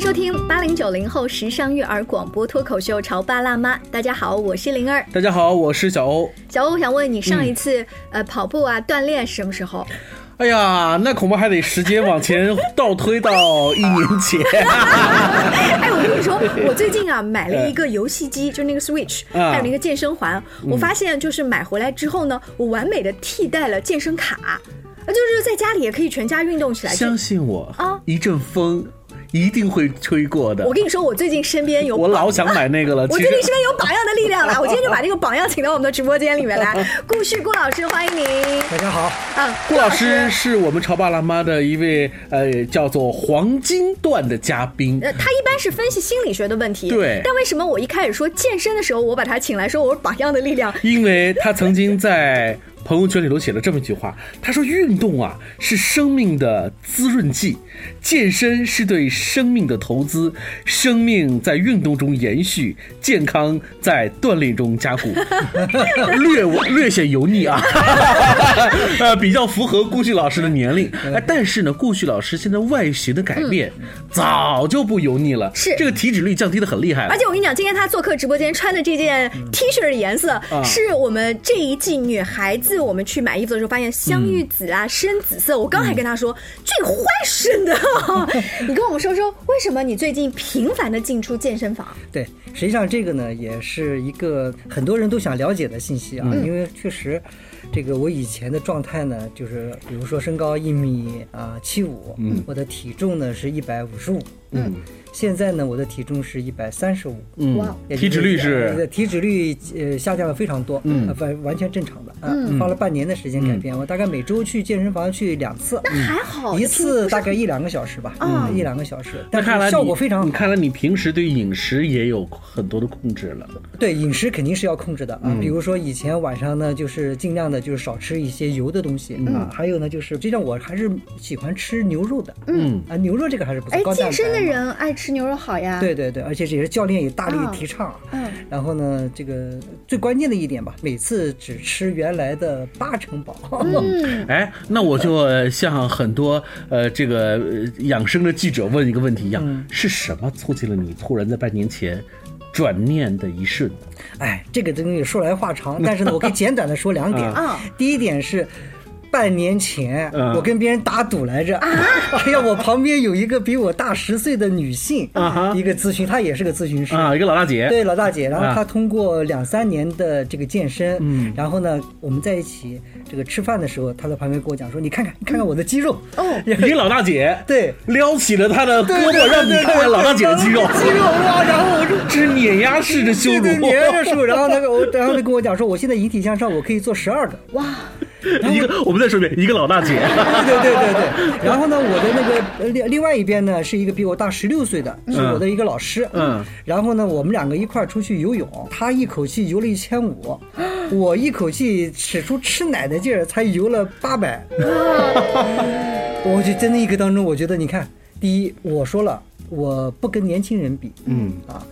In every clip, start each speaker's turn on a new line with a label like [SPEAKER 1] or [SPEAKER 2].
[SPEAKER 1] 迎收听八零九零后时尚育儿广播脱口秀《潮爸辣妈》。大家好，我是灵儿。
[SPEAKER 2] 大家好，我是小欧。
[SPEAKER 1] 小欧，我想问你，上一次、呃跑步啊锻炼什么时候？
[SPEAKER 2] 哎呀，那恐怕还得时间往前倒推到一年前。
[SPEAKER 1] 哎，我跟你说，我最近啊买了一个游戏机，就那个 Switch，
[SPEAKER 2] 啊
[SPEAKER 1] 还有那个健身环。我发现就是买回来之后呢，我完美的替代了健身卡，啊就是在家里也可以全家运动起来。就
[SPEAKER 2] 相信我
[SPEAKER 1] 啊
[SPEAKER 2] 一阵风一定会吹过的
[SPEAKER 1] 我。跟你说，我最近身边有
[SPEAKER 2] 我老想买那个了。
[SPEAKER 1] 我最近身边有榜样的力量了，我今天就把这个榜样请到我们的直播间里面来。顾旭顾老师，欢迎您。
[SPEAKER 3] 大家好，
[SPEAKER 1] 啊，
[SPEAKER 2] 顾老师是我们潮爸辣妈的一位呃叫做黄金段的嘉宾。
[SPEAKER 1] 呃，他一般是分析心理学的问题，
[SPEAKER 2] 对
[SPEAKER 1] 但为什么我一开始说健身的时候，我把他请来说我是榜样的力量？
[SPEAKER 2] 因为他曾经在朋友圈里头写了这么一句话，他说：“运动啊是生命的滋润剂，健身是对生命的投资，生命在运动中延续，健康在锻炼中加固。”略略显油腻啊，呃，比较符合顾旭老师的年龄。哎，但是呢，顾旭老师现在外形的改变早就不油腻了，
[SPEAKER 1] 是
[SPEAKER 2] 这个体脂率降低的很厉害
[SPEAKER 1] 而。且我跟你讲，今天他做客直播间穿的这件 T 恤的颜色，是我们这一季女孩子我们去买衣服的时候发现香芋紫啊、深紫色。我刚还跟他说，这个坏生的。你跟我们说说，为什么你最近频繁的进出健身房？
[SPEAKER 3] 对，实际上这个呢，也是一个很多人都想了解的信息啊，因为确实，这个我以前的状态呢，就是比如说身高一米啊七五，嗯，我的体重呢是一百五十五，嗯，现在呢我的体重是一百三十五，
[SPEAKER 2] 嗯
[SPEAKER 1] 哇，
[SPEAKER 2] 体脂率是
[SPEAKER 3] 呃体脂率呃下降了非常多，嗯，完完全正常的，嗯，花了半年的时间改变，我大概每周去健身房去两次，
[SPEAKER 1] 那还好，
[SPEAKER 3] 一次大概一两个小时吧，
[SPEAKER 1] 啊。
[SPEAKER 3] 嗯，一两个小时，但
[SPEAKER 2] 那看来
[SPEAKER 3] 效果非常好。
[SPEAKER 2] 看来你平时对饮食也有很多的控制了。
[SPEAKER 3] 对饮食肯定是要控制的啊，
[SPEAKER 2] 嗯。
[SPEAKER 3] 比如说以前晚上呢，就是尽量的就是少吃一些油的东西
[SPEAKER 1] 嗯。
[SPEAKER 3] 啊，还有呢就是，实际上我还是喜欢吃牛肉的，
[SPEAKER 2] 嗯。
[SPEAKER 3] 啊，牛肉这个还是不错，
[SPEAKER 1] 哎，
[SPEAKER 3] 高蛋白
[SPEAKER 1] 健身的。人爱吃牛肉好呀。
[SPEAKER 3] 对对对，而且这也是教练也大力
[SPEAKER 1] 啊
[SPEAKER 3] 提倡。
[SPEAKER 1] 嗯
[SPEAKER 3] 然后呢，这个最关键的一点吧，每次只吃原来的八成饱。
[SPEAKER 1] 嗯，
[SPEAKER 2] 哎，那我就呃像很多呃这个呃养生的记者问一个问题一样，
[SPEAKER 3] 嗯
[SPEAKER 2] 是什么促进了你突然在半年前转念的一瞬？
[SPEAKER 3] 哎，这个东西说来话长，但是呢，我可以简短的说两点。
[SPEAKER 1] 啊
[SPEAKER 3] 第一点是。半年前，
[SPEAKER 2] 嗯。
[SPEAKER 3] 我跟别人打赌来着。哎呀，我旁边有一个比我大十岁的女性，
[SPEAKER 2] 啊
[SPEAKER 3] 一个咨询，她也是个咨询师。
[SPEAKER 2] 啊，一个老大姐，
[SPEAKER 3] 对老大姐，然后
[SPEAKER 2] 啊。
[SPEAKER 3] 她通过两三年的这个健身，
[SPEAKER 2] 嗯。
[SPEAKER 3] 然后呢，我们在一起这个吃饭的时候，他在旁边跟我讲说：“你看看，你看看我的肌肉。”
[SPEAKER 1] 哦，
[SPEAKER 2] 一个老大姐，
[SPEAKER 3] 对，
[SPEAKER 2] 撩起了她的胳膊，让你看看老大姐的肌肉，
[SPEAKER 3] 肌肉哇！然后我说
[SPEAKER 2] 这是碾压式的羞辱
[SPEAKER 3] 对。对粘着数，然后那个我，然后他跟我讲说，我现在引体向上，我可以做十二个。
[SPEAKER 1] 哇，
[SPEAKER 2] 一个，我们再说一遍，一个老大姐，
[SPEAKER 3] 对对对对对。然后呢，我的那个呃另另外一边呢，是一个比我大十六岁的，是我的一个老师。
[SPEAKER 2] 嗯。
[SPEAKER 3] 然后呢，我们两个一块儿出去游泳，他一口气游了一千五，我一口气使出吃奶的劲儿，才游了八百。我就在那一刻当中，我觉得你看，第一，我说了，我不跟年轻人比，
[SPEAKER 2] 嗯
[SPEAKER 3] 啊。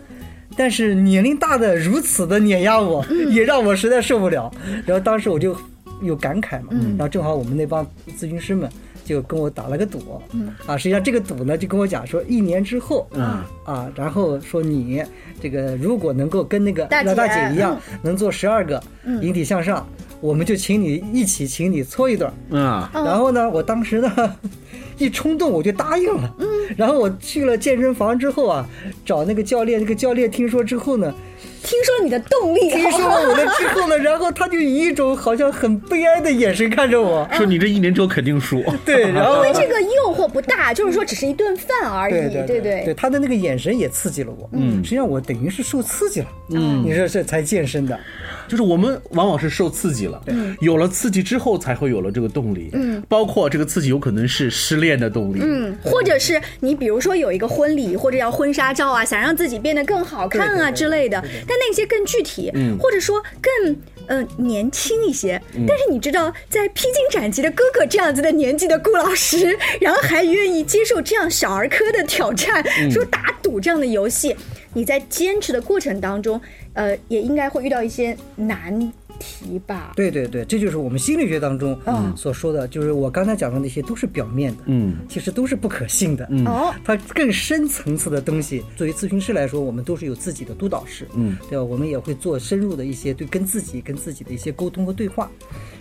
[SPEAKER 3] 但是年龄大的如此的碾压我，也让我实在受不了。然后当时我就有感慨嘛，然后正好我们那帮咨询师们就跟我打了个赌，啊，实际上这个赌呢就跟我讲说，一年之后，
[SPEAKER 2] 嗯。
[SPEAKER 3] 啊，然后说你这个如果能够跟那个老大姐一样，能做十二个引体向上，我们就请你一起请你搓一顿。
[SPEAKER 2] 啊，
[SPEAKER 1] 嗯。
[SPEAKER 3] 然后呢，我当时呢 一冲动我就答应了。嗯，然后我去了健身房之后啊，找那个教练，那个教练听说之后呢，
[SPEAKER 1] 听说你的动力，
[SPEAKER 3] 听说了我的之后呢，然后他就以一种好像很悲哀的眼神看着我。
[SPEAKER 2] 说你这一年之后肯定输。
[SPEAKER 3] 对，然后
[SPEAKER 1] 因为这个诱惑不大，就是说只是一顿饭而已，
[SPEAKER 3] 对对
[SPEAKER 1] 对
[SPEAKER 3] 对，他的那个眼神也刺激了我。嗯，实际上我等于是受刺激了。嗯，你说这才健身的。
[SPEAKER 2] 就是我们往往是受刺激了，有了刺激之后才会有了这个动力，嗯，包括这个刺激有可能是失恋的动力，嗯，
[SPEAKER 1] 或者是你比如说有一个婚礼或者要婚纱照啊，想让自己变得更好看啊之类的，但那些更具体，或者说更。呃，年轻一些，但是你知道，在披荆斩棘的哥哥这样子的年纪的顾老师，然后还愿意接受这样小儿科的挑战，说打赌这样的游戏，你在坚持的过程当中，呃，也应该会遇到一些难题吧？
[SPEAKER 3] 对对对，这就是我们心理学当中
[SPEAKER 1] 嗯
[SPEAKER 3] 所说的，就是我刚才讲的那些都是表面的，
[SPEAKER 2] 嗯
[SPEAKER 3] 其实都是不可信的。
[SPEAKER 1] 哦，
[SPEAKER 3] 它更深层次的东西，作为咨询师来说，我们都是有自己的督导师，
[SPEAKER 2] 嗯，
[SPEAKER 3] 对吧？我们也会做深入的一些对跟自己、跟自己的一些沟通和对话。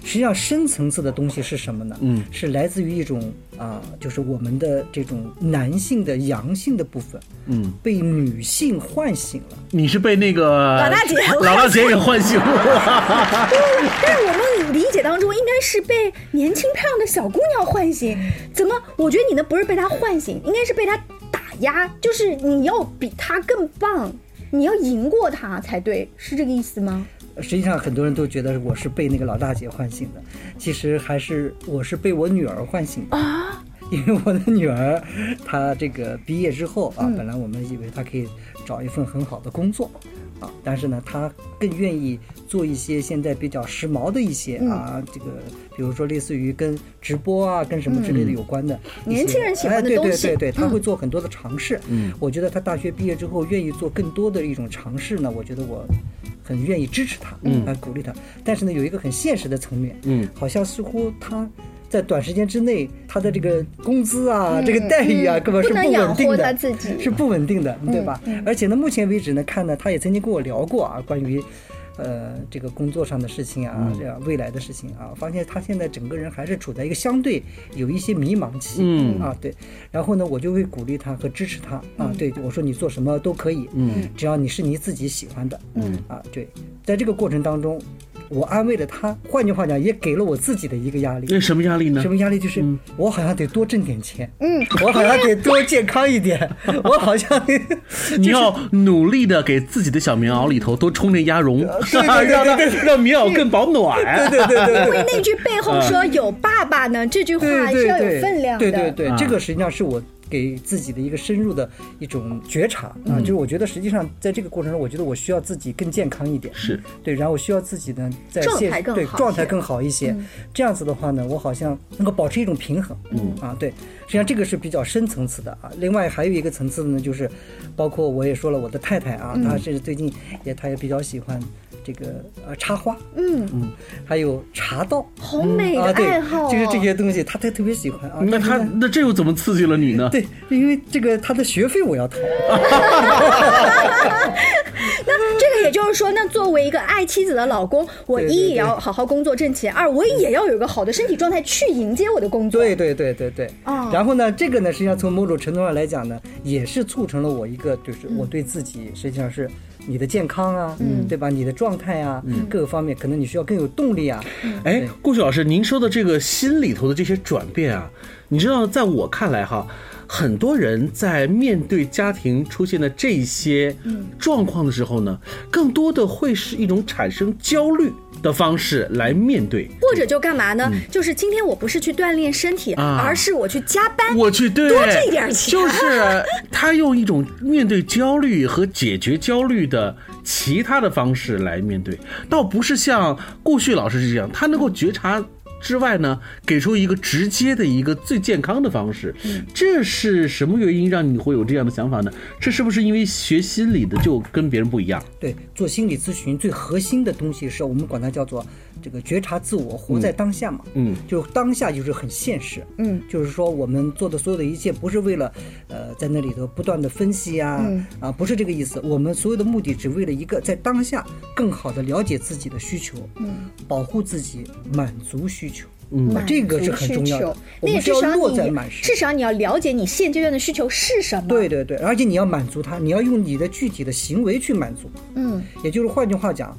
[SPEAKER 3] 实际上，深层次的东西是什么呢？
[SPEAKER 2] 嗯，
[SPEAKER 3] 是来自于一种啊、就是我们的这种男性的阳性的部分
[SPEAKER 2] 嗯，
[SPEAKER 3] 被女性唤醒了。
[SPEAKER 2] 你是被那个
[SPEAKER 1] 老大姐
[SPEAKER 2] 老大姐给唤醒了。
[SPEAKER 1] 但是我们理解当中应该是被年轻漂亮的小姑娘唤醒，怎么？我觉得你呢不是被她唤醒，应该是被她打压，就是你要比她更棒，你要赢过她才对，是这个意思吗？
[SPEAKER 3] 实际上，很多人都觉得我是被那个老大姐唤醒的，其实还是我是被我女儿唤醒的。
[SPEAKER 1] 啊，
[SPEAKER 3] 因为我的女儿，她这个毕业之后啊，本来我们以为她可以找一份很好的工作，啊，但是呢，他更愿意做一些现在比较时髦的一些啊，这个比如说类似于跟直播啊、跟什么之类的有关的
[SPEAKER 1] 年轻人喜欢的
[SPEAKER 3] 哎、
[SPEAKER 1] 东西。
[SPEAKER 3] 对对对对，她
[SPEAKER 1] 嗯。
[SPEAKER 3] 会做很多的尝试。嗯，我觉得他大学毕业之后愿意做更多的一种尝试呢，我觉得我。很愿意支持他，嗯，来鼓励他，但是呢，有一个很现实的层面，
[SPEAKER 2] 嗯，
[SPEAKER 3] 好像似乎她在短时间之内，他的这个工资啊，这个待遇啊，根本是
[SPEAKER 1] 嗯不
[SPEAKER 3] 稳定的，
[SPEAKER 1] 自己。
[SPEAKER 3] 是不稳定的，对吧？而且呢，目前为止呢，看呢，他也曾经跟我聊过啊，关于。呃，这个工作上的事情啊，这样未来的事情啊，发现他现在整个人还是处在一个相对有一些迷茫期，
[SPEAKER 2] 嗯。
[SPEAKER 3] 啊，对。然后呢，我就会鼓励他和支持他啊，对我说你做什么都可以，
[SPEAKER 2] 嗯，
[SPEAKER 3] 只要你是你自己喜欢的，嗯。啊，对，在这个过程当中，我安慰了他，换句话讲，也给了我自己的一个压力。
[SPEAKER 2] 那什么压力呢
[SPEAKER 3] 什？么压力？就是我好像得多挣点钱，嗯，我好像得多健康一点，我好像得
[SPEAKER 2] 你要努力的给自己的小棉袄里头多充点鸭绒，
[SPEAKER 3] 对对对
[SPEAKER 2] 让让棉袄更保暖。
[SPEAKER 3] 对对对
[SPEAKER 1] 因为那句背后说有爸爸呢，这句话
[SPEAKER 3] 对对
[SPEAKER 1] 是要有，分量的。
[SPEAKER 3] 对对对
[SPEAKER 2] 啊，
[SPEAKER 3] 这个实际上是我给自己的一个深入的一种觉察
[SPEAKER 1] 嗯。
[SPEAKER 3] 啊，就是我觉得实际上在这个过程中，我觉得我需要自己更健康一点，
[SPEAKER 2] 是。
[SPEAKER 3] 对，然后我需要自己呢在
[SPEAKER 1] 状
[SPEAKER 3] 现对
[SPEAKER 1] 态更好
[SPEAKER 3] 状态更好一些，这样子的话呢，我好像能够保持一种平衡，嗯。啊，对，实际上这个是比较深层次的啊。另外还有一个层次呢，就是包括我也说了，我的太太啊，她是最近也她也比较喜欢。这个呃插花，
[SPEAKER 1] 嗯，
[SPEAKER 3] 嗯，还有茶道，
[SPEAKER 1] 好美的
[SPEAKER 3] 啊，对
[SPEAKER 1] 爱好、哦，
[SPEAKER 3] 就是这些东西，她特特别喜欢啊。
[SPEAKER 2] 那他
[SPEAKER 3] 但是呢
[SPEAKER 2] 那这又怎么刺激了你呢？
[SPEAKER 3] 对，因为这个她的学费我要掏，
[SPEAKER 1] 那这个也就是说，那作为一个爱妻子的老公，我一也要好好工作挣钱，二我也要有一个好的身体状态去迎接我的工作。
[SPEAKER 3] 对对对对对。
[SPEAKER 1] 哦
[SPEAKER 3] 然后呢，这个呢，实际上从某种程度上来讲呢，也是促成了我一个，就是我对自己实际上是你的健康啊，嗯，对吧？你的状态啊，嗯各个方面，可能你需要更有动力啊。
[SPEAKER 2] 哎，顾旭老师，您说的这个心里头的这些转变啊，你知道，在我看来哈，很多人在面对家庭出现的这些状况的时候呢，更多的会是一种产生焦虑的方式来面对。
[SPEAKER 1] 或者就干嘛呢？就是今天我不是去锻炼身体，
[SPEAKER 2] 啊
[SPEAKER 1] 而是我去加班。
[SPEAKER 2] 我去，对，
[SPEAKER 1] 多挣一点钱
[SPEAKER 2] 就是他用一种面对焦虑和解决焦虑的其他的方式来面对，倒不是像顾旭老师这样，他能够觉察。之外呢，给出一个直接的一个最健康的方式，这是什么原因让你会有这样的想法呢？这是不是因为学心理的就跟别人不一样？
[SPEAKER 3] 对，做心理咨询最核心的东西是我们管它叫做这个觉察自我，活在当下嘛。
[SPEAKER 2] 嗯，
[SPEAKER 3] 就是当下就是很现实。
[SPEAKER 1] 嗯，
[SPEAKER 3] 就是说我们做的所有的一切不是为了呃在那里头不断的分析啊、
[SPEAKER 1] 嗯
[SPEAKER 3] 啊，不是这个意思。我们所有的目的只为了一个在当下更好的了解自己的需求，嗯，保护自己，满足需求。嗯，啊，这个是很重要的
[SPEAKER 1] 那至少你
[SPEAKER 3] 在满身。
[SPEAKER 1] 至少你要了解你现阶段的需求是什么。
[SPEAKER 3] 对对对，而且你要满足它，你要用你的具体的行为去满足。
[SPEAKER 1] 嗯，
[SPEAKER 3] 也就是换句话讲，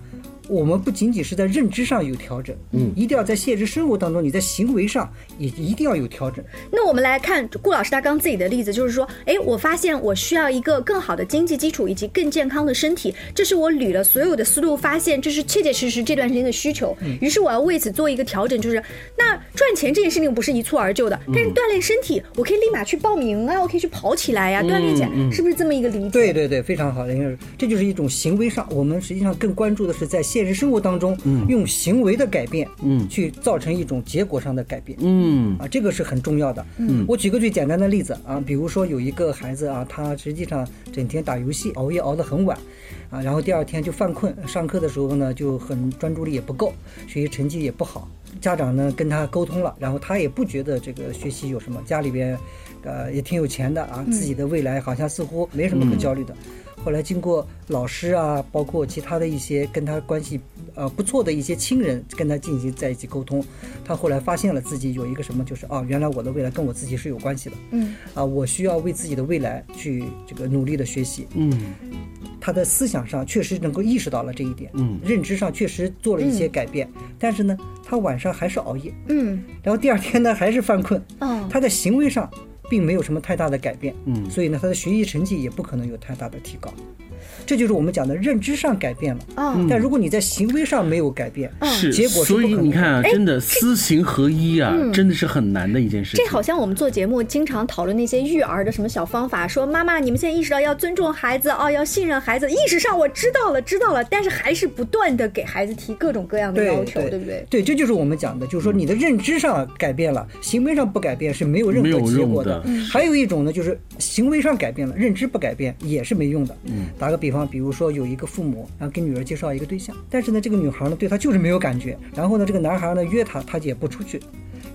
[SPEAKER 3] 我们不仅仅是在认知上有调整，嗯，一定要在现实生活当中，你在行为上也一定要有调整。
[SPEAKER 1] 那我们来看顾老师他刚自己的例子，就是说，哎，我发现我需要一个更好的经济基础以及更健康的身体，这是我捋了所有的思路，发现这是切切实实这段时间的需求。于是我要为此做一个调整，就是那赚钱这件事情不是一蹴而就的，但是锻炼身体，我可以立马去报名啊，我可以去跑起来呀、锻炼起来，是不是这么一个理解？
[SPEAKER 3] 对对对，非常好的，因为这就是一种行为上，我们实际上更关注的是在现现实生活当中，用行为的改变，
[SPEAKER 2] 嗯
[SPEAKER 3] 去造成一种结果上的改变。
[SPEAKER 2] 嗯
[SPEAKER 3] 啊，这个是很重要的。嗯，我举个最简单的例子啊，比如说有一个孩子啊，他实际上整天打游戏，熬夜熬得很晚，啊，然后第二天就犯困，上课的时候呢就很专注力也不够，学习成绩也不好。家长呢跟他沟通了，然后他也不觉得这个学习有什么，家里边，呃也挺有钱的啊，自己的未来好像似乎没什么可焦虑的。后来经过老师啊，包括其他的一些跟他关系呃不错的一些亲人跟他进行在一起沟通，他后来发现了自己有一个什么，就是哦，原来我的未来跟我自己是有关系的，
[SPEAKER 1] 嗯。
[SPEAKER 3] 啊，我需要为自己的未来去这个努力的学习。
[SPEAKER 2] 嗯。
[SPEAKER 3] 他的思想上确实能够意识到了这一点，
[SPEAKER 2] 嗯。
[SPEAKER 3] 认知上确实做了一些改变，但是呢，他晚上还是熬夜，
[SPEAKER 1] 嗯。
[SPEAKER 3] 然后第二天呢还是犯困，
[SPEAKER 1] 哦
[SPEAKER 3] 他的行为上并没有什么太大的改变，
[SPEAKER 2] 嗯。
[SPEAKER 3] 所以呢，他的学习成绩也不可能有太大的提高。这就是我们讲的认知上改变了，
[SPEAKER 1] 啊
[SPEAKER 3] 但如果你在行为上没有改变，
[SPEAKER 2] 是，
[SPEAKER 3] 结果是
[SPEAKER 2] 所以
[SPEAKER 3] 不可能
[SPEAKER 2] 你看啊，
[SPEAKER 1] 哎
[SPEAKER 2] 真的思行合一啊，真的是很难的一件事情。
[SPEAKER 1] 这好像我们做节目经常讨论那些育儿的什么小方法，说妈妈，你们现在意识到要尊重孩子哦，要信任孩子，意识上我知道了，知道了，但是还是不断的给孩子提各种各样的要求，
[SPEAKER 3] 对
[SPEAKER 1] 对不对？
[SPEAKER 3] 对，这就是我们讲的，就是说你的认知上改变了，行为上不改变是没有任何结果
[SPEAKER 2] 用的
[SPEAKER 3] 还有一种呢，就是行为上改变了，认知不改变也是没用的。嗯，打个比方，比如说有一个父母，然后给女儿介绍一个对象，但是呢，这个女孩呢对他就是没有感觉，然后呢，这个男孩呢约她，她也不出去。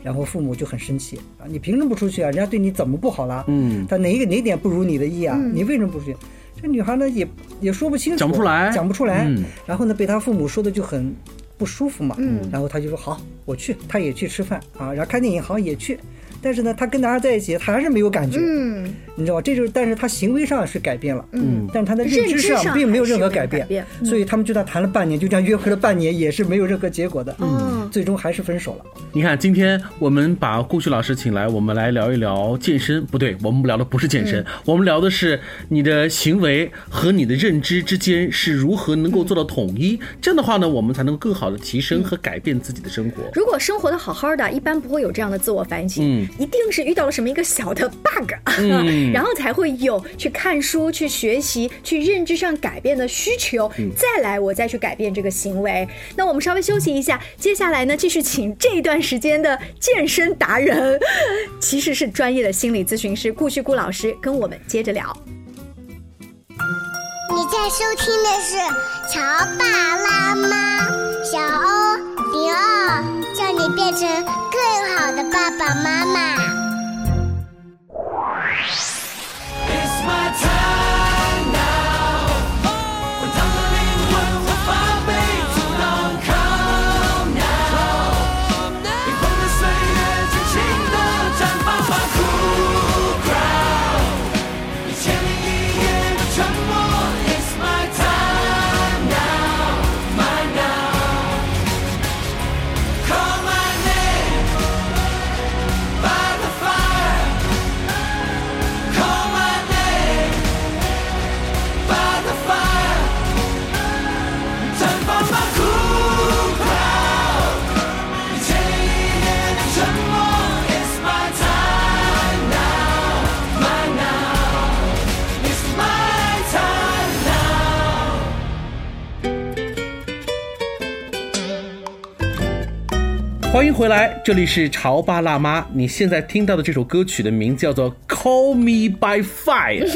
[SPEAKER 3] 然后父母就很生气啊！你凭什么不出去啊？人家对你怎么不好了？
[SPEAKER 2] 嗯
[SPEAKER 3] 他哪一个哪点不如你的意啊？你为什么不出去？这女孩呢也也说不清楚，
[SPEAKER 2] 讲不出来
[SPEAKER 3] 讲不出来。
[SPEAKER 2] 嗯
[SPEAKER 3] 然后呢，被他父母说的就很不舒服嘛。
[SPEAKER 1] 嗯
[SPEAKER 3] 然后他就说好，我去，他也去吃饭啊，然后看电影好像也去，但是呢，他跟男孩在一起，他还是没有感觉，
[SPEAKER 1] 嗯，
[SPEAKER 3] 你知道吧？这就是，但是他行为上是改变了，
[SPEAKER 2] 嗯。
[SPEAKER 3] 但是他的认知
[SPEAKER 1] 上
[SPEAKER 3] 并没有任何改变，
[SPEAKER 1] 改变。嗯。
[SPEAKER 3] 所以他们就算谈了半年，就这样约会了半年，也是没有任何结果的，
[SPEAKER 1] 嗯
[SPEAKER 3] 最终还是分手了。
[SPEAKER 2] 你看，今天我们把顾旭老师请来，我们来聊一聊健身。不对，我们聊的不是健身，我们聊的是你的行为和你的认知之间是如何能够做到统一。这样的话呢，我们才能够更好的提升和改变自己的生活。
[SPEAKER 1] 如果生活的好好的，一般不会有这样的自我反省，
[SPEAKER 2] 嗯
[SPEAKER 1] 一定是遇到了什么一个小的 bug，、
[SPEAKER 2] 嗯
[SPEAKER 1] 然后才会有去看书、去学习、去认知上改变的需求，
[SPEAKER 2] 嗯
[SPEAKER 1] 再来我再去改变这个行为。那我们稍微休息一下，接下来呢，继续请这一段时间的健身达人，其实是专业的心理咨询师顾旭顾老师，跟我们接着聊。
[SPEAKER 4] 你在收听的是《乔爸拉妈》，小欧零二，叫你变成更好的爸爸妈妈。
[SPEAKER 2] 欢迎回来，这里是潮爸辣妈。你现在听到的这首歌曲的名字叫做《Call Me by Fire》，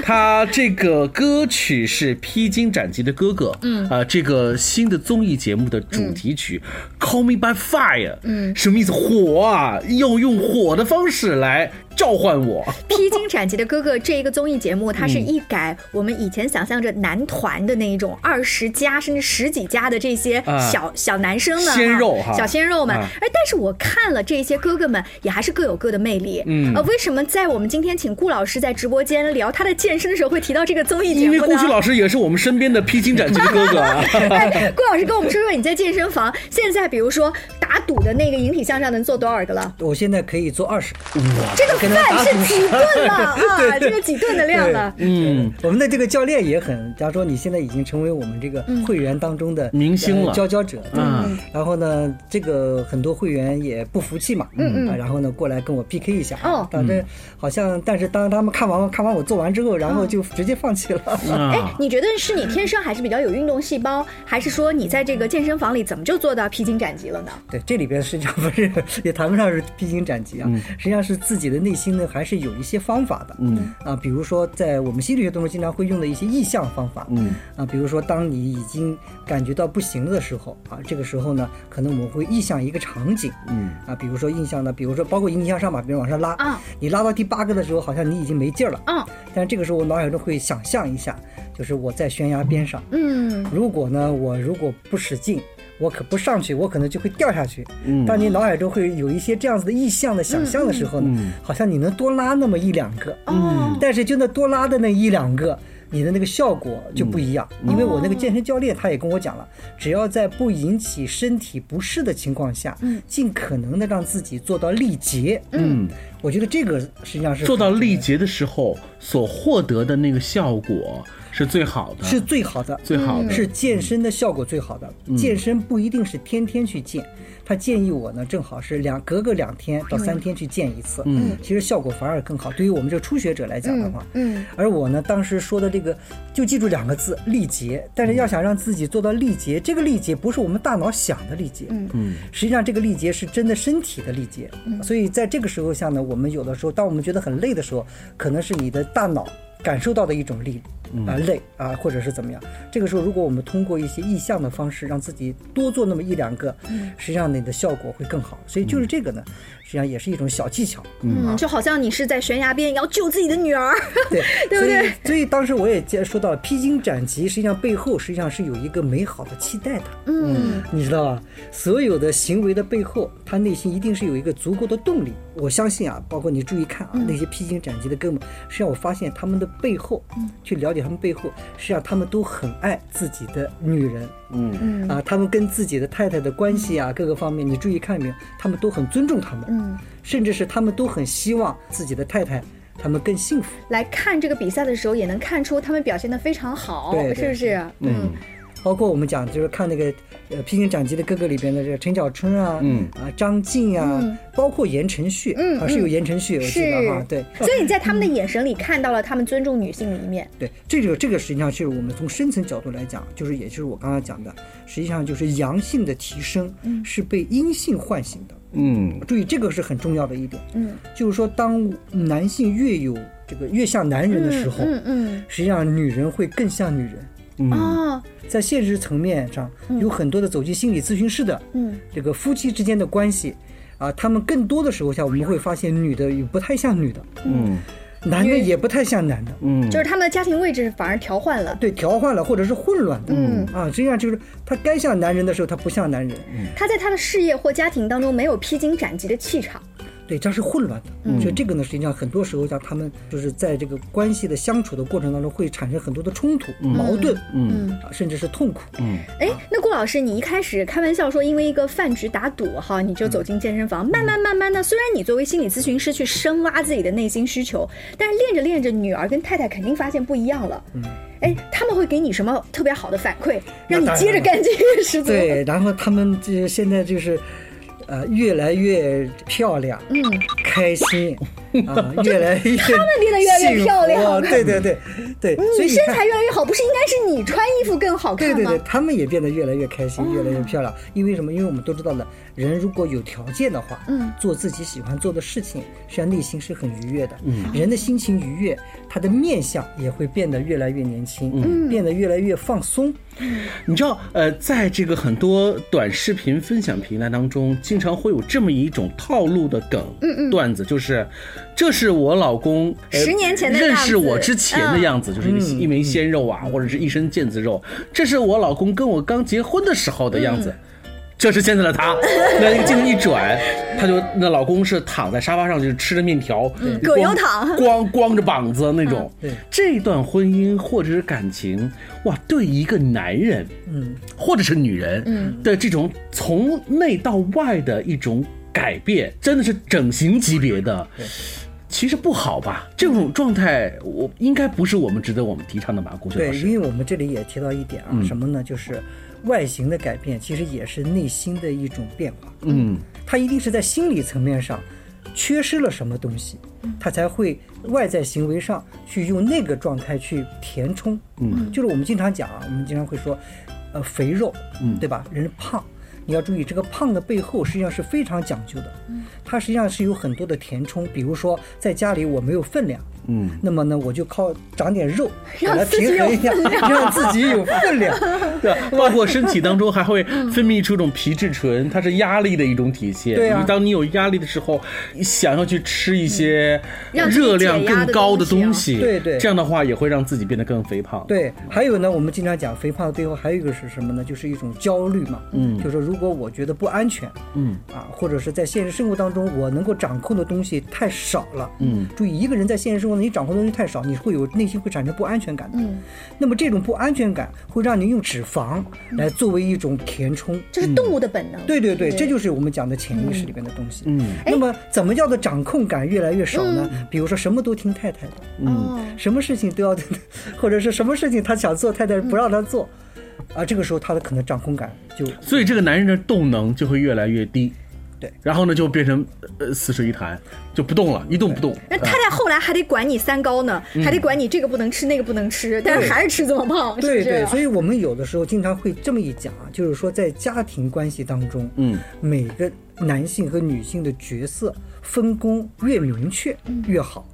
[SPEAKER 2] 它这个歌曲是《披荆斩棘的哥哥》，嗯，啊、这个新的综艺节目的主题曲《Call Me by Fire》，嗯，什么意思？火啊，要用火的方式来召唤我。
[SPEAKER 1] 披荆斩棘的哥哥这一个综艺节目，它是一改我们以前想象着男团的那一种二十加甚至十几加的这些
[SPEAKER 2] 啊
[SPEAKER 1] 小、小男生们
[SPEAKER 2] 鲜肉哈
[SPEAKER 1] 小鲜肉们。
[SPEAKER 2] 啊
[SPEAKER 1] 但是我看了这些哥哥们，也还是各有各的魅力。
[SPEAKER 2] 嗯
[SPEAKER 1] 呃，为什么在我们今天请顾老师在直播间聊他的健身的时候会提到这个综艺节目
[SPEAKER 2] 因为？顾旭老师也是我们身边的披荆斩棘的哥哥啊。
[SPEAKER 1] 哎，顾老师跟我们说说你在健身房现在，比如说打赌的那个引体向上能做多少个了？
[SPEAKER 3] 我现在可以做二十个，
[SPEAKER 1] 这个
[SPEAKER 3] 可能打主
[SPEAKER 1] 饭是几
[SPEAKER 3] 食。
[SPEAKER 1] 吨了啊？这个几顿的量了。
[SPEAKER 2] 嗯，
[SPEAKER 3] 我们的这个教练也很，假如说你现在已经成为我们这个会员当中的
[SPEAKER 2] 明星了
[SPEAKER 3] 呃佼佼者，对
[SPEAKER 2] 嗯
[SPEAKER 3] 然后呢，这个很多会员也不服气嘛，嗯嗯，然后呢过来跟我 PK 一下，
[SPEAKER 1] 哦
[SPEAKER 3] 反正好像，但是当他们看完看完我做完之后，然后就直接放弃了。
[SPEAKER 1] 哎
[SPEAKER 2] 啊，，
[SPEAKER 1] 你觉得是你天生还是比较有运动细胞，还是说你在这个健身房里怎么就做到披荆斩棘了呢？
[SPEAKER 3] 对，这里边实际上不是也谈不上是披荆斩棘啊，实际上是自己的内心呢还是有一些方法的，
[SPEAKER 2] 嗯。
[SPEAKER 3] 啊，比如说在我们心理学当中经常会用的一些意向方法，
[SPEAKER 2] 嗯。
[SPEAKER 3] 啊，比如说当你已经感觉到不行了的时候啊，这个时候呢，可能我们会意向一个场景，
[SPEAKER 2] 嗯。
[SPEAKER 3] 啊，比如说印象呢，比如说包括引体向上吧，比如往上拉，
[SPEAKER 1] 啊。
[SPEAKER 3] 你拉到第八个的时候，好像你已经没劲儿了，
[SPEAKER 1] 嗯
[SPEAKER 3] 但这个时候我脑海中会想象一下，就是我在悬崖边上，
[SPEAKER 1] 嗯。
[SPEAKER 3] 如果呢，我如果不使劲，我可不上去，我可能就会掉下去。
[SPEAKER 2] 嗯
[SPEAKER 3] 当你脑海中会有一些这样子的意象的想象的时候呢，
[SPEAKER 2] 嗯
[SPEAKER 3] 好像你能多拉那么一两个，
[SPEAKER 1] 嗯
[SPEAKER 3] 但是就那多拉的那一两个。你的那个效果就不一样，
[SPEAKER 2] 嗯
[SPEAKER 3] 因为我那个健身教练他也跟我讲了，只要在不引起身体不适的情况下，尽可能的让自己做到力竭。
[SPEAKER 2] 嗯，
[SPEAKER 3] 我觉得这个实际上是
[SPEAKER 2] 做到力竭的时候所获得的那个效果是最好的，
[SPEAKER 3] 是最好的，
[SPEAKER 2] 最好的，
[SPEAKER 3] 是健身的效果最好的。健身不一定是天天去健，他建议我呢，正好是两隔个两天到三天去健一次。
[SPEAKER 2] 嗯，
[SPEAKER 3] 其实效果反而更好。对于我们这个初学者来讲的话，
[SPEAKER 1] 嗯
[SPEAKER 3] 而我呢，当时说的这个，就记住两个字：力竭。但是要想让自己做到力竭，这个力竭不是我们大脑想的力竭，
[SPEAKER 1] 嗯
[SPEAKER 2] 嗯
[SPEAKER 3] 实际上这个力竭是真的身体的力竭。所以在这个时候下呢，我们有的时候，当我们觉得很累的时候，可能是你的大脑感受到的一种力。啊，累啊，或者是怎么样？这个时候，如果我们通过一些意向的方式，让自己多做那么一两个，实际上你的效果会更好。所以就是这个呢，实际上也是一种小技巧。
[SPEAKER 1] 嗯，就好像你是在悬崖边要救自己的女儿。
[SPEAKER 3] 对，
[SPEAKER 1] 对不对
[SPEAKER 3] 所以所以当时我也接说到了，披荆斩棘，实际上背后实际上是有一个美好的期待的。
[SPEAKER 1] 嗯
[SPEAKER 3] 你知道吧？所有的行为的背后，他内心一定是有一个足够的动力。我相信啊，包括你注意看啊，
[SPEAKER 1] 嗯
[SPEAKER 3] 那些披荆斩棘的哥们，实际上我发现他们的背后，
[SPEAKER 1] 嗯
[SPEAKER 3] 去了解他们背后，实际上他们都很爱自己的女人。
[SPEAKER 2] 嗯
[SPEAKER 1] 嗯
[SPEAKER 3] 啊，他们跟自己的太太的关系啊，各个方面，你注意看没有？他们都很尊重他们，
[SPEAKER 1] 嗯，
[SPEAKER 3] 甚至是他们都很希望自己的太太他们更幸福。
[SPEAKER 1] 来看这个比赛的时候，也能看出他们表现的非常好，
[SPEAKER 3] 对对
[SPEAKER 1] 是不是？
[SPEAKER 2] 嗯
[SPEAKER 3] 包括我们讲，就是看那个呃《披荆斩棘的哥哥》里边的这个陈小春啊，
[SPEAKER 2] 嗯
[SPEAKER 3] 啊张晋啊，
[SPEAKER 1] 嗯
[SPEAKER 3] 包括言承旭，
[SPEAKER 1] 嗯
[SPEAKER 3] 啊是有言承旭，我记得
[SPEAKER 1] 是
[SPEAKER 3] 哈，对。
[SPEAKER 1] 所以你在他们的眼神里看到了他们尊重女性的一面。
[SPEAKER 3] 对，这个这个实际上是我们从深层角度来讲，就是也就是我刚刚讲的，实际上就是阳性的提升是被阴性唤醒的。
[SPEAKER 2] 嗯
[SPEAKER 3] 注意，这个是很重要的一点，
[SPEAKER 1] 嗯
[SPEAKER 3] 就是说，当男性越有这个越像男人的时候，
[SPEAKER 1] 嗯嗯
[SPEAKER 3] 实际上女人会更像女人。
[SPEAKER 1] 嗯。哦
[SPEAKER 3] 在现实层面上，有很多的走进心理咨询室的，
[SPEAKER 1] 嗯。
[SPEAKER 3] 这个夫妻之间的关系，啊，他们更多的时候下，我们会发现女的也不太像女的，
[SPEAKER 2] 嗯。
[SPEAKER 3] 男的也不太像男的，
[SPEAKER 2] 嗯，
[SPEAKER 1] 就是他们的家庭位置反而调换了。
[SPEAKER 3] 对，调换了或者是混乱的，
[SPEAKER 1] 嗯。
[SPEAKER 3] 啊，实际上就是他该像男人的时候，他不像男人，
[SPEAKER 1] 他在他的事业或家庭当中没有披荆斩棘的气场。
[SPEAKER 3] 对，这样是混乱的。所以这个呢，实际上很多时候像他们就是在这个关系的相处的过程当中，会产生很多的冲突、矛盾，
[SPEAKER 2] 嗯
[SPEAKER 3] 啊，甚至是痛苦。
[SPEAKER 2] 嗯
[SPEAKER 1] 哎，那顾老师，你一开始开玩笑说，因为一个饭局打赌哈，你就走进健身房，慢慢慢慢的，虽然你作为心理咨询师去深挖自己的内心需求，但是练着练着，女儿跟太太肯定发现不一样了。嗯，哎，他们会给你什么特别好的反馈，让你接着干这个十足？
[SPEAKER 3] 对，然后他们这现在就是，呃，越来越漂亮，
[SPEAKER 1] 嗯，
[SPEAKER 3] 开心啊，越来越 他们
[SPEAKER 1] 变得越来越漂亮
[SPEAKER 3] 对对对对，所以你
[SPEAKER 1] 身材越来越好，不是应该是你穿衣服更好看吗？
[SPEAKER 3] 对对对，他们也变得越来越开心，越来越漂亮。因为什么？因为我们都知道了，人如果有条件的话，
[SPEAKER 1] 嗯，
[SPEAKER 3] 做自己喜欢做的事情，实际上内心是很愉悦的。嗯，人的心情愉悦，他的面相也会变得越来越年轻，嗯，变得越来越放松。
[SPEAKER 2] 你知道，呃，在这个很多短视频分享平台当中，经常会有这么一种套路的梗、嗯嗯段子，就是这是我老公呃
[SPEAKER 1] 十年前的
[SPEAKER 2] 认识我之前的样子，就是一个一枚鲜肉啊，或者是一身腱子肉。这是我老公跟我刚结婚的时候的样子。这是现在的他，那 那个镜头一转，他就那老公是躺在沙发上，就是吃着面条，
[SPEAKER 1] 葛优
[SPEAKER 2] 光
[SPEAKER 1] 躺。
[SPEAKER 2] 光光着膀子那种。
[SPEAKER 3] 对。
[SPEAKER 2] 这段婚姻或者是感情，哇，对一个男人，
[SPEAKER 3] 嗯，
[SPEAKER 2] 或者是女人的这种从内到外的一种改变，真的是整形级别的。其实不好吧？这种状态，我应该不是我们值得我们提倡的吧？郭轩老
[SPEAKER 3] 对，因为我们这里也提到一点啊，
[SPEAKER 2] 嗯
[SPEAKER 3] 什么呢？就是外形的改变，其实也是内心的一种变化。
[SPEAKER 2] 嗯
[SPEAKER 3] 他一定是在心理层面上缺失了什么东西，他才会外在行为上去用那个状态去填充。
[SPEAKER 2] 嗯，
[SPEAKER 3] 就是我们经常讲啊，我们经常会说，呃，肥肉，
[SPEAKER 2] 嗯
[SPEAKER 3] 对吧？人胖。你要注意，这个胖的背后实际上是非常讲究的，它实际上是有很多的填充。比如说，在家里我没有分量，
[SPEAKER 2] 嗯，
[SPEAKER 3] 那么呢，我就靠长点肉
[SPEAKER 1] 让
[SPEAKER 3] 把它平衡一下，让自己有分量。
[SPEAKER 2] 对，包括身体当中还会分泌出一种皮质醇，它是压力的一种体现。
[SPEAKER 3] 对啊
[SPEAKER 2] 你当你有压力的时候，想要去吃一些热量更高的
[SPEAKER 1] 东西啊
[SPEAKER 2] 东西，
[SPEAKER 3] 对对
[SPEAKER 2] 这样的话也会让自己变得更肥胖。，
[SPEAKER 3] 对，还有呢，我们经常讲肥胖的背后还有一个是什么呢？就是一种焦虑嘛。
[SPEAKER 2] 嗯
[SPEAKER 3] 就是说如果我觉得不安全
[SPEAKER 2] 嗯
[SPEAKER 3] 啊，或者是在现实生活当中我能够掌控的东西太少了。
[SPEAKER 2] 嗯，
[SPEAKER 3] 注意，一个人在现实生活中你掌控的东西太少，你会有内心会产生不安全感的。
[SPEAKER 1] 嗯，
[SPEAKER 3] 那么这种不安全感会让你用脂肪来作为一种填充。
[SPEAKER 1] 这是动物的本能。
[SPEAKER 3] 对对对，这就是我们讲的潜意识里边的东西。
[SPEAKER 2] 嗯
[SPEAKER 3] 那么怎么叫做掌控感越来越少呢？比如说什么都听太太的，
[SPEAKER 1] 嗯，
[SPEAKER 3] 什么事情都要，或者是什么事情他想做，太太不让他做，啊，这个时候他的可能掌控感就
[SPEAKER 2] 所以这个男人的动能就会越来越低。
[SPEAKER 3] 对。
[SPEAKER 2] 然后呢，就变成呃死水一潭，就不动了，一动不动。
[SPEAKER 1] 那太太后来还得管你三高呢，还得管你这个不能吃，那个不能吃，但是还是吃这么胖，是不是？
[SPEAKER 3] 对对，所以我们有的时候经常会这么一讲啊，就是说在家庭关系当中，
[SPEAKER 2] 嗯，
[SPEAKER 3] 每个男性和女性的角色分工越明确越好。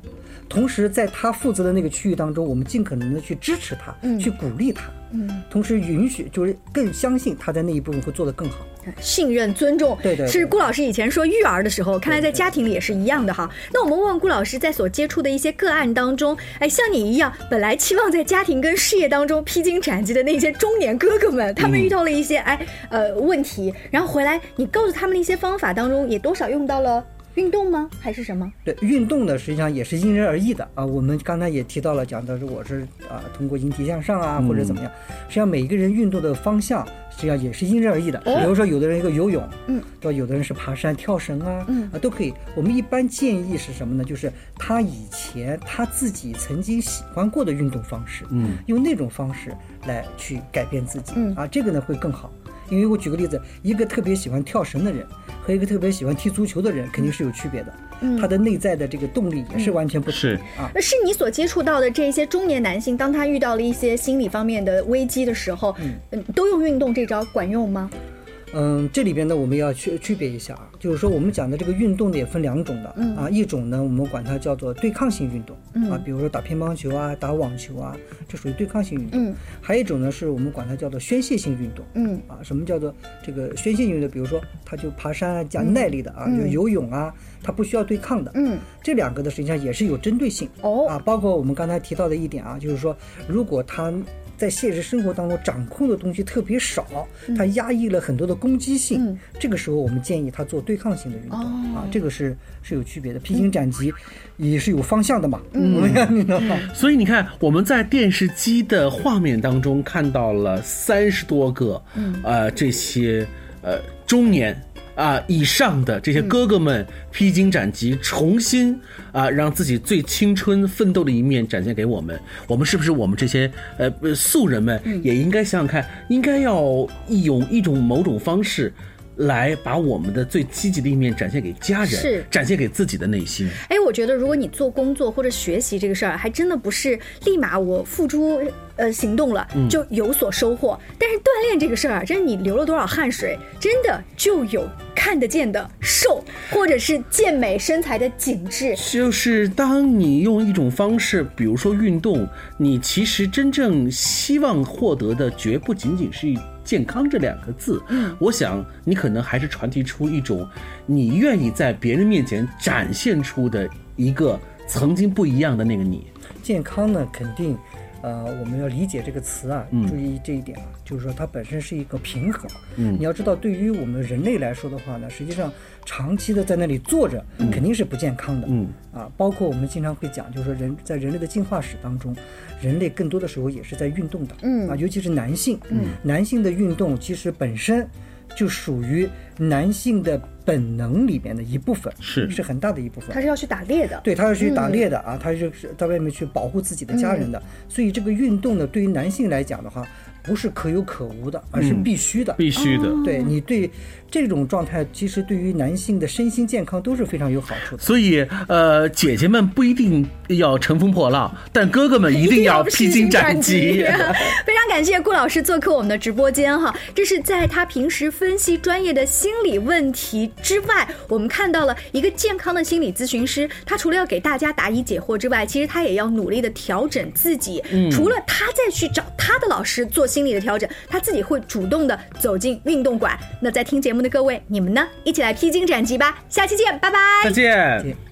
[SPEAKER 3] 同时，在他负责的那个区域当中，我们尽可能的去支持他，去鼓励他，
[SPEAKER 1] 嗯，
[SPEAKER 3] 同时允许，就是更相信他在那一部分会做得更好。
[SPEAKER 1] 信任、尊重，
[SPEAKER 3] 对对对。
[SPEAKER 1] 是顾老师以前说育儿的时候，看来在家庭里也是一样的哈。那我们问问顾老师，在所接触的一些个案当中，哎，像你一样，本来期望在家庭跟事业当中披荆斩棘的那些中年哥哥们，他们遇到了一些哎呃问题，然后回来你告诉他们的一些方法当中，也多少用到了运动吗？还是什么？
[SPEAKER 3] 对运动呢，实际上也是因人而异的啊。我们刚才也提到了，讲的是我是啊通过引体向上啊，或者怎么样。实际上每一个人运动的方向，实际上也是因人而异的。比如说，有的人一个游泳，
[SPEAKER 1] 嗯，
[SPEAKER 3] 对吧？有的人是爬山、跳绳啊，
[SPEAKER 1] 嗯
[SPEAKER 3] 啊都可以。我们一般建议是什么呢？就是他以前他自己曾经喜欢过的运动方式，
[SPEAKER 2] 嗯，
[SPEAKER 3] 用那种方式来去改变自己，
[SPEAKER 1] 嗯
[SPEAKER 3] 啊，这个呢会更好。因为我举个例子，一个特别喜欢跳绳的人和一个特别喜欢踢足球的人肯定是有区别的，
[SPEAKER 1] 嗯
[SPEAKER 3] 他的内在的这个动力也是完全不同
[SPEAKER 2] 是
[SPEAKER 3] 啊。
[SPEAKER 1] 那是你所接触到的这些中年男性，当他遇到了一些心理方面的危机的时候，嗯，都用运动这招管用吗？
[SPEAKER 3] 嗯，这里边呢，我们要区区别一下啊，就是说我们讲的这个运动呢也分两种的，
[SPEAKER 1] 嗯。
[SPEAKER 3] 啊，一种呢我们管它叫做对抗性运动，
[SPEAKER 1] 嗯。
[SPEAKER 3] 啊，比如说打乒乓球啊、打网球啊，这属于对抗性运动。
[SPEAKER 1] 嗯。
[SPEAKER 3] 还有一种呢是我们管它叫做宣泄性运动，
[SPEAKER 1] 嗯。
[SPEAKER 3] 啊，什么叫做这个宣泄性运动？比如说他就爬山啊，讲耐力的啊，就游泳啊，他不需要对抗的，
[SPEAKER 1] 嗯，
[SPEAKER 3] 这两个呢实际上也是有针对性。
[SPEAKER 1] 哦。
[SPEAKER 3] 啊，包括我们刚才提到的一点啊，就是说，如果他在现实生活当中掌控的东西特别少，他压抑了很多的攻击性，
[SPEAKER 1] 嗯
[SPEAKER 3] 这个时候我们建议他做对抗性的运动、
[SPEAKER 1] 哦
[SPEAKER 3] 啊，这个是是有区别的。披荆斩棘也是有方向的嘛，嗯 你知道吗？
[SPEAKER 2] 所以你看，我们在电视机的画面当中看到了三十多个，呃，这些呃中年啊、以上的这些哥哥们披荆斩棘，重新啊、让自己最青春奋斗的一面展现给我们。我们是不是我们这些呃呃素人们也应该想想看，应该要用一种某种方式。来把我们的最积极的一面展现给家人，
[SPEAKER 1] 是
[SPEAKER 2] 展现给自己的内心。
[SPEAKER 1] 哎，我觉得如果你做工作或者学习这个事儿，还真的不是立马我付诸呃行动了就有所收获。但是锻炼这个事儿啊，真是你流了多少汗水，真的就有看得见的瘦，或者是健美身材的紧致。
[SPEAKER 2] 就是当你用一种方式，比如说运动，你其实真正希望获得的，绝不仅仅是健康这两个字。嗯，我想你可能还是传递出一种你愿意在别人面前展现出的一个曾经不一样的那个你。
[SPEAKER 3] 健康呢，肯定，呃，我们要理解这个词啊，
[SPEAKER 2] 嗯
[SPEAKER 3] 注意这一点啊，就是说它本身是一个平衡。
[SPEAKER 2] 嗯
[SPEAKER 3] 你要知道，对于我们人类来说的话呢，实际上长期的在那里坐着，肯定是不健康的。
[SPEAKER 2] 嗯
[SPEAKER 3] 啊，包括我们经常会讲，就是说人在人类的进化史当中，人类更多的时候也是在运动的。
[SPEAKER 1] 嗯
[SPEAKER 3] 啊，尤其是男性，
[SPEAKER 1] 嗯，
[SPEAKER 3] 男性的运动其实本身。就属于男性的本能里面的一部分，
[SPEAKER 2] 是
[SPEAKER 3] 是很大的一部分。
[SPEAKER 1] 他是要去打猎的。
[SPEAKER 3] 对，他要去打猎的啊，他就是在外面去保护自己的家人的，所以这个运动呢，对于男性来讲的话，不是可有可无的，而是必须的。
[SPEAKER 2] 必须的。
[SPEAKER 3] 对你对这种状态，其实对于男性的身心健康都是非常有好处的。
[SPEAKER 2] 所以，呃，姐姐们不一定要乘风破浪，但哥哥们 一定要披荆斩棘。
[SPEAKER 1] 非常感谢顾老师做客我们的直播间哈，这是在他平时分析专业的心理问题之外，我们看到了一个健康的心理咨询师，他除了要给大家答疑解惑之外，其实他也要努力的调整自己。除了他再去找他的老师做心理的调整，他自己会主动的走进运动馆。那在听节目的各位，你们呢？一起来披荆斩棘吧！下期见，拜拜。
[SPEAKER 2] 再
[SPEAKER 3] 见。